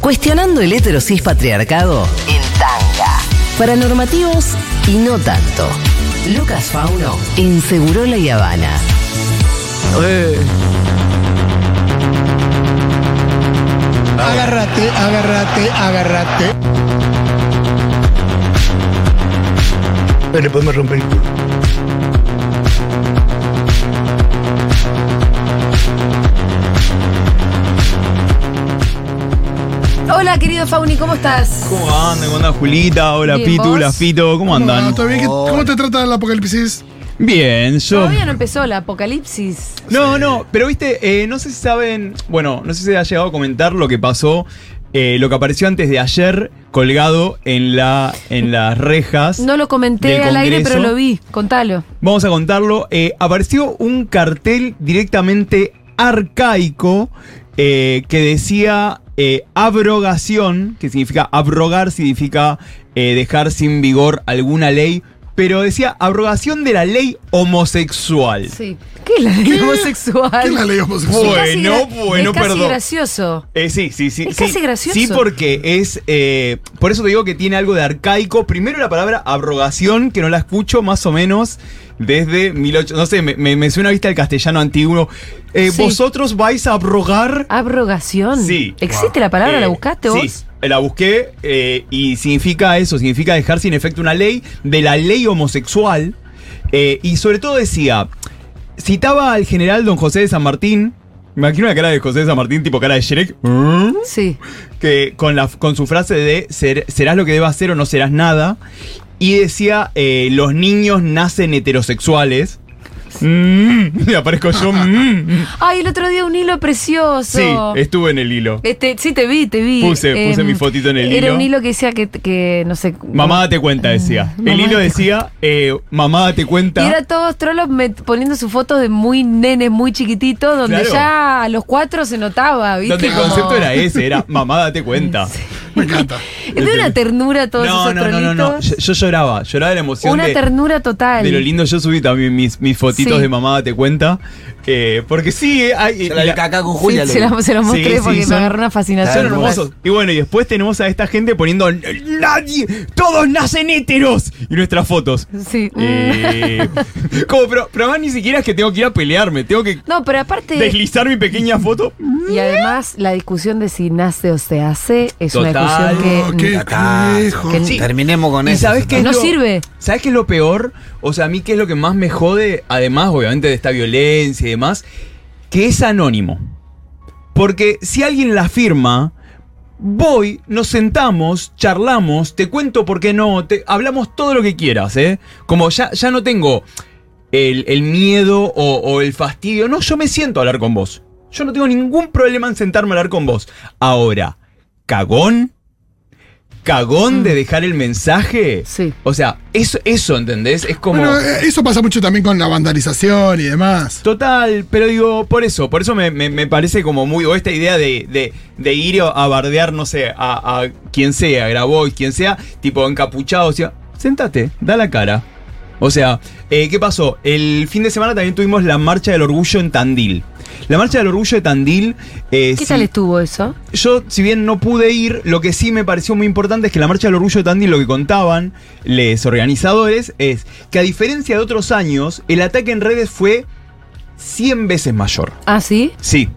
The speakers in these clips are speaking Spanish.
Cuestionando el heterosis patriarcado en tanga. Para normativos y no tanto. Lucas Fauno en Segurola y Habana. Agárrate, agárrate, agárrate. Le podemos romper el culo. Hola, querido Fauni, ¿cómo estás? ¿Cómo andan? ¿Cómo anda Julita? Hola Bien, Pitu, ¿vos? la Fito, ¿cómo andan? ¿todo bien? ¿Qué- ¿Cómo te trata el apocalipsis? Bien, yo. Todavía no empezó el apocalipsis. No, no, pero viste, eh, no sé si saben, bueno, no sé si ha llegado a comentar lo que pasó, eh, lo que apareció antes de ayer colgado en, la, en las rejas. No lo comenté del al aire, Congreso. pero lo vi. Contalo. Vamos a contarlo. Eh, apareció un cartel directamente arcaico eh, que decía eh, abrogación, que significa abrogar, significa eh, dejar sin vigor alguna ley, pero decía abrogación de la ley homosexual. Sí. ¿Qué es la ley homosexual? ¿Qué es la ley homosexual? Bueno, bueno, es casi perdón. gracioso. Eh, sí, sí, sí. Es sí. casi gracioso. Sí, porque es. eh, por eso te digo que tiene algo de arcaico. Primero la palabra abrogación, que no la escucho más o menos desde 1800. No sé, me, me, me suena vista el castellano antiguo. Eh, Sí. ¿Vosotros vais a abrogar? Abrogación. Sí. ¿Existe la palabra? ¿La Eh, buscaste sí, vos? La busqué eh, y significa eso, significa dejar sin efecto una ley de la ley homosexual. eh, y sobre todo decía, citaba al general don José de San Martín. Me imagino la cara de José de San Martín, tipo cara de Shrek. Sí. que con, la, con su frase de ser- serás lo que debas ser o no serás nada. Y decía, eh, los niños nacen heterosexuales. Mm, y aparezco yo. mm. Ay, el otro día un hilo precioso. Sí, estuve en el hilo. Este, sí, te vi, te vi. Puse- puse Em, mi fotito en el Era hilo. un hilo que decía que, que no sé. Mamá date cuenta, decía. Mamá El hilo decía, eh, mamá date Y cuenta. era todos trolos poniendo sus fotos de muy nenes, muy chiquititos, donde Claro. ya a los cuatro se notaba, ¿viste? Donde el concepto era ese, era mamá date cuenta. Me encanta. Es de una ternura todos No, esos no, no, no, no. Yo, yo lloraba, lloraba de la emoción Una de, ternura total. de lo lindo. Yo subí también mis, mis fotitos Sí. de mamá date cuenta. eh, porque sí, eh, hay, Se la la- de caca con Sí, Julia. se, lo- la- se los mostré Sí, sí, porque son- me agarró una fascinación. Son hermosos. Y bueno, y después tenemos a esta gente poniendo nadie, todos nacen heteros y nuestras fotos. Sí. Eh, como, pero, pero además ni siquiera es que tengo que ir a pelearme, tengo que No, pero aparte. deslizar mi pequeña foto. Y además, la discusión de si nace o se hace es una Total. Discusión que. qué. Que- Sí. Terminemos con ¿Y eso. sabes qué es no lo- sirve. ¿Sabes qué es lo peor? O sea, a mí qué es lo que más me jode, además, obviamente, de esta violencia y demás, que es anónimo. Porque si alguien la firma, voy, nos sentamos, charlamos, te cuento por qué no, te, hablamos todo lo que quieras, ¿eh? Como ya, ya no tengo el, el miedo o, o el fastidio, no, yo me siento a hablar con vos. Yo no tengo ningún problema en sentarme a hablar con vos. Ahora, cagón, cagón de dejar el mensaje. Sí. O sea, eso, eso ¿entendés? Es como... Bueno, eh, eso pasa mucho también con la vandalización y demás. Total, pero digo, por eso, por eso me, me- me parece como muy, o esta idea de, de- de ir a bardear, no sé, a, a quien sea, Grabois, quien sea, tipo encapuchado, o sea, sentate, da la cara. O sea, eh, ¿qué pasó? El fin de semana también tuvimos la Marcha del Orgullo en Tandil. La Marcha del Orgullo de Tandil... eh, ¿Qué si- tal estuvo eso? yo, si bien no pude ir, lo que sí me pareció muy importante es que la Marcha del Orgullo de Tandil, lo que contaban los organizadores, es que a diferencia de otros años, el ataque en redes fue 100 veces mayor. Ah, sí. Sí.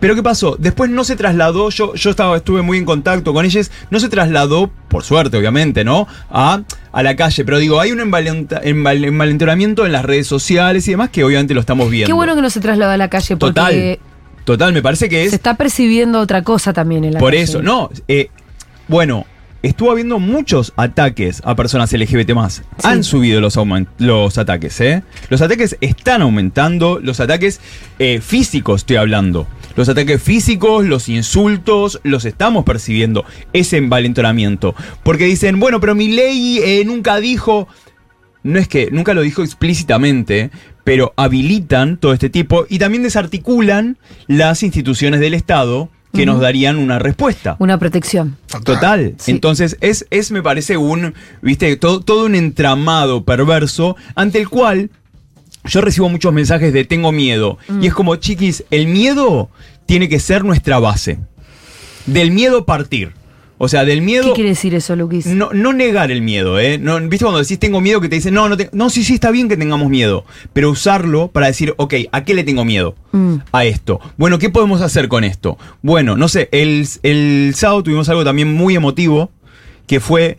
Pero ¿qué pasó? Después no se trasladó, yo, yo estaba, estuve muy en contacto con ellos, no se trasladó, por suerte obviamente, ¿no? A, a la calle, pero digo, hay un envalentonamiento en las redes sociales y demás que obviamente lo estamos viendo. Qué bueno que no se traslada a la calle porque Total. Total, me parece que es... se está percibiendo otra cosa también en la Por calle. eso, no. eh, bueno, estuvo habiendo muchos ataques a personas LGBT más. Han subido los, los ataques, ¿eh? Los ataques están aumentando, los ataques eh, físicos estoy hablando. Los ataques físicos, los insultos, los estamos percibiendo. Ese envalentonamiento. Porque dicen, bueno, pero mi ley eh, nunca dijo no es que nunca lo dijo explícitamente, pero habilitan todo este tipo y también desarticulan las instituciones del Estado que nos darían una respuesta. Una protección. Total. Sí. Entonces, es, es, me parece, un, viste, todo, todo un entramado perverso ante el cual yo recibo muchos mensajes de tengo miedo. Y es como, chiquis, el miedo tiene que ser nuestra base. del miedo partir. O sea, del miedo. ¿Qué quiere decir eso, Luquis? No, no negar el miedo, ¿eh? No, ¿Viste cuando decís tengo miedo que te dicen, no, no, te- no, sí, sí, está bien que tengamos miedo, pero usarlo para decir, ok, ¿a qué le tengo miedo? Mm. A esto. Bueno, ¿qué podemos hacer con esto? Bueno, no sé, el, el sábado tuvimos algo también muy emotivo, que fue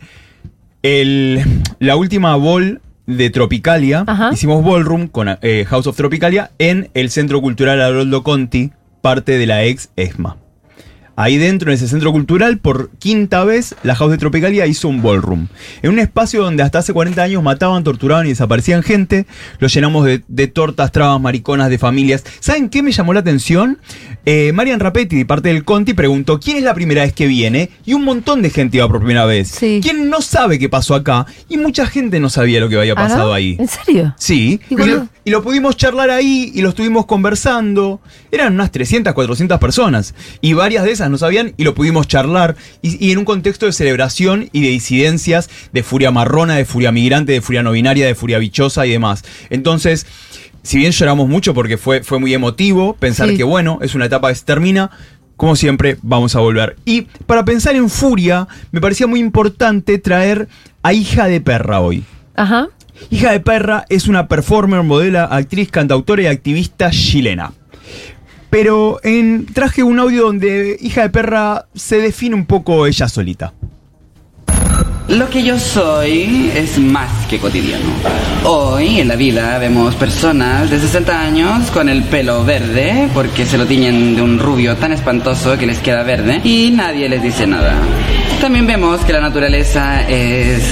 el, la última ball de Tropicalia. Ajá. Hicimos ballroom con eh, House of Tropicalia en el Centro Cultural Haroldo Conti, parte de la ex ESMA. Ahí dentro, en ese centro cultural, por quinta vez, la House de Tropicalia hizo un ballroom. En un espacio donde hasta hace 40 años mataban, torturaban y desaparecían gente. Lo llenamos de, de tortas, trabas, mariconas, de familias. ¿Saben qué me llamó la atención? Eh, Marian Rapetti, de parte del Conti, preguntó quién es la primera vez que viene. Y un montón de gente iba por primera vez. Sí. ¿Quién no sabe qué pasó acá? Y mucha gente no sabía lo que había ¿Ah, no? pasado ahí. ¿En serio? Sí, ¿Y lo, y lo pudimos charlar ahí y lo estuvimos conversando. Eran unas 300, 400 personas. Y varias de esas no sabían y lo pudimos charlar. Y, y en un contexto de celebración y de disidencias de furia marrona, de furia migrante, de furia no binaria, de furia bichosa y demás. Entonces, si bien lloramos mucho porque fue, fue muy emotivo, pensar Sí. que bueno, es una etapa que se termina. Como siempre, vamos a volver. Y para pensar en furia, me parecía muy importante traer a Hija de Perra hoy. Ajá. Hija de Perra es una performer, modela, actriz, cantautora y activista chilena. Pero en, traje un audio donde Hija de Perra se define un poco ella solita. Lo que yo soy es más que cotidiano. Hoy en la vida vemos personas de 60 años con el pelo verde porque se lo tiñen de un rubio tan espantoso que les queda verde y nadie les dice nada. También vemos que la naturaleza es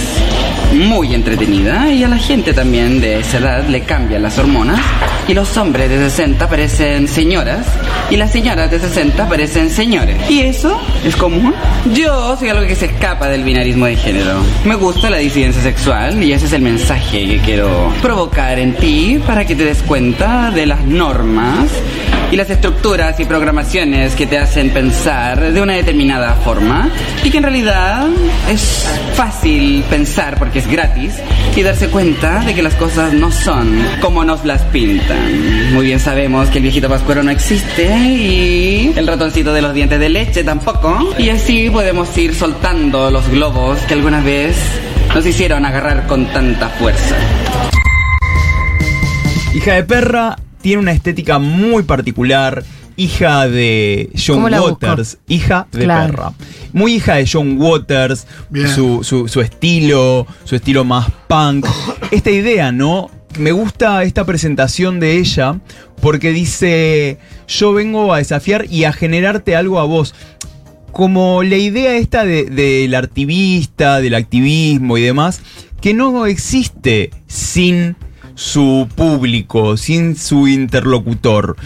muy entretenida y a la gente también de esa edad le cambian las hormonas y los hombres de 60 parecen señoras y las señoras de 60 parecen señores. ¿Y eso es común? Yo soy algo que se escapa del binarismo de género. Me gusta la disidencia sexual y ese es el mensaje que quiero provocar en ti para que te des cuenta de las normas y las estructuras y programaciones que te hacen pensar de una determinada forma y que en realidad es fácil pensar porque es gratis y darse cuenta de que las cosas no son como nos las pintan. Muy bien sabemos que el viejito pascuero no existe y el ratoncito de los dientes de leche tampoco y así podemos ir soltando los globos que alguna vez nos hicieron agarrar con tanta fuerza. Hija de Perra tiene una estética muy particular. Hija de John. Waters, hija de Claro. perra. Muy hija de John Waters, su, su- su estilo, su estilo más punk. Esta idea, ¿no? Me gusta esta presentación de ella porque dice, yo vengo a desafiar y a generarte algo a vos. Como la idea esta de- del activista, del activismo y demás, que no existe sin su público, sin su interlocutor.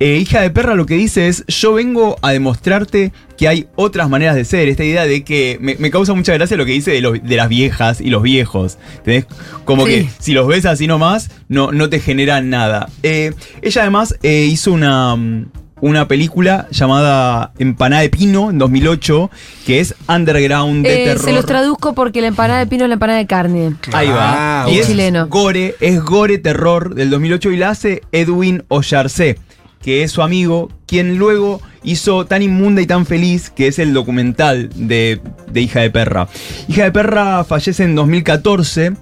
Eh, hija de perra lo que dice es, yo vengo a demostrarte que hay otras maneras de ser. Esta idea de que me, me causa mucha gracia lo que dice de, los- de las viejas y los viejos. ¿Entendés? Como Sí. que si los ves así nomás, no, no te generan nada. Eh, ella además eh, hizo una, mm, una película llamada Empanada de Pino en 2008, que es underground de terror. se los traduzco porque la empanada de pino es la empanada de carne. Ahí va. Ah, y es chileno. Gore, es Gore Terror del 2008 y la hace Edwin Ollarcé, que es su amigo, quien luego hizo Tan Inmunda y Tan Feliz, que es el documental de, de Hija de Perra. Hija de Perra fallece en 2014,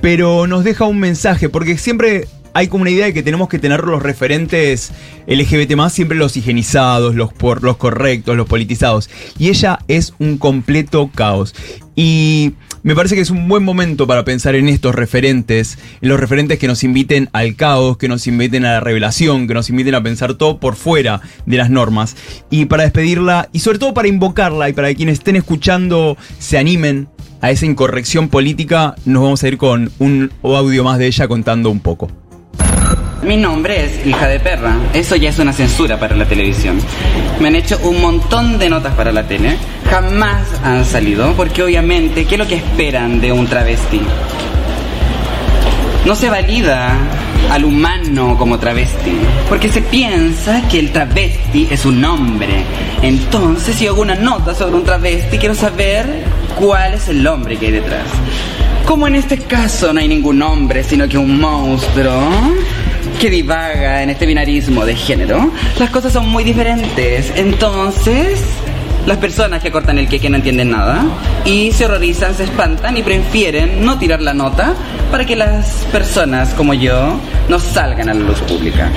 pero nos deja un mensaje, porque siempre hay como una idea de que tenemos que tener los referentes LGBT siempre los higienizados, los, por, los correctos, los politizados. Y ella es un completo caos. Y me parece que es un buen momento para pensar en estos referentes, en los referentes que nos inviten al caos, que nos inviten a la revelación, que nos inviten a pensar todo por fuera de las normas. Y para despedirla, y sobre todo para invocarla, y para que quienes estén escuchando se animen a esa incorrección política, nos vamos a ir con un audio más de ella contando un poco. Mi nombre es Hija de Perra. Eso ya es una censura para la televisión. Me han hecho un montón de notas para la tele. Jamás han salido porque obviamente, ¿qué es lo que esperan de un travesti? No se valida al humano como travesti, porque se piensa que el travesti es un hombre. Entonces, si hago una nota sobre un travesti, quiero saber cuál es el hombre que hay detrás. Como en este caso no hay ningún hombre, sino que un monstruo que divaga en este binarismo de género, las cosas son muy diferentes. Entonces, Las personas que cortan el queque no entienden nada y se horrorizan, se espantan y prefieren no tirar la nota para que las personas como yo no salgan a la luz pública.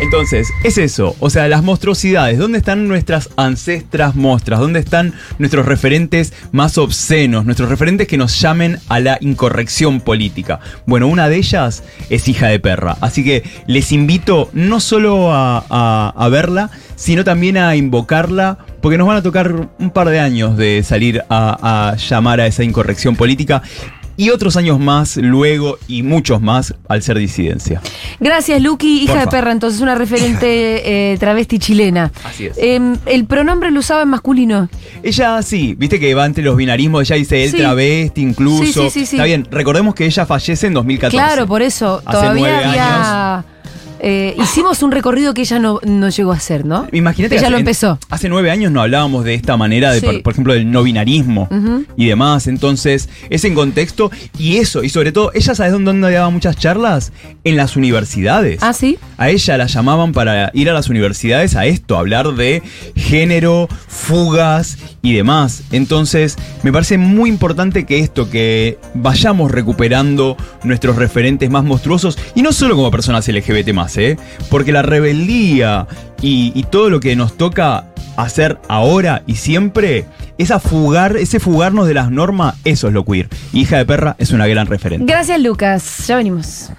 Entonces, es eso, o sea, las monstruosidades, ¿dónde están nuestras ancestras mostras? ¿Dónde están nuestros referentes más obscenos? Nuestros referentes que nos llamen a la incorrección política. Bueno, una de ellas es hija de perra, así que les invito no solo a, verla, sino también a invocarla, porque nos van a tocar un par de años de salir a llamar a esa incorrección política. Y otros años más luego y muchos más al ser disidencia. Gracias, Lucky, hija de perra, entonces una referente eh, travesti chilena. Así es. Em, el pronombre lo usaba en masculino. Ella sí, viste que va entre los binarismos, ella dice él Sí. travesti incluso. Sí, sí, sí. Está bien, recordemos que ella fallece en 2014. Claro, por eso. Hace Todavía nueve había. Eh, hicimos un recorrido que ella no, no llegó a hacer, ¿no? Imagínate Ella lo empezó. Hace nueve años no hablábamos de esta manera, de, Sí. por, por ejemplo, del no binarismo y demás. Entonces, es en contexto y eso, y sobre todo, ella sabes dónde, dónde daba muchas charlas? En las universidades. Ah, sí. A ella la llamaban para ir a las universidades a esto, a hablar de género, fugas y demás. Entonces, me parece muy importante que esto, que vayamos recuperando nuestros referentes más monstruosos, y no solo como personas LGBT más, ¿eh? Porque la rebeldía y, todo lo que nos toca hacer ahora y siempre, esa fugar, ese fugarnos de las normas, eso es lo queer. Hija de perra es una gran referente. Gracias, Lucas. Ya venimos.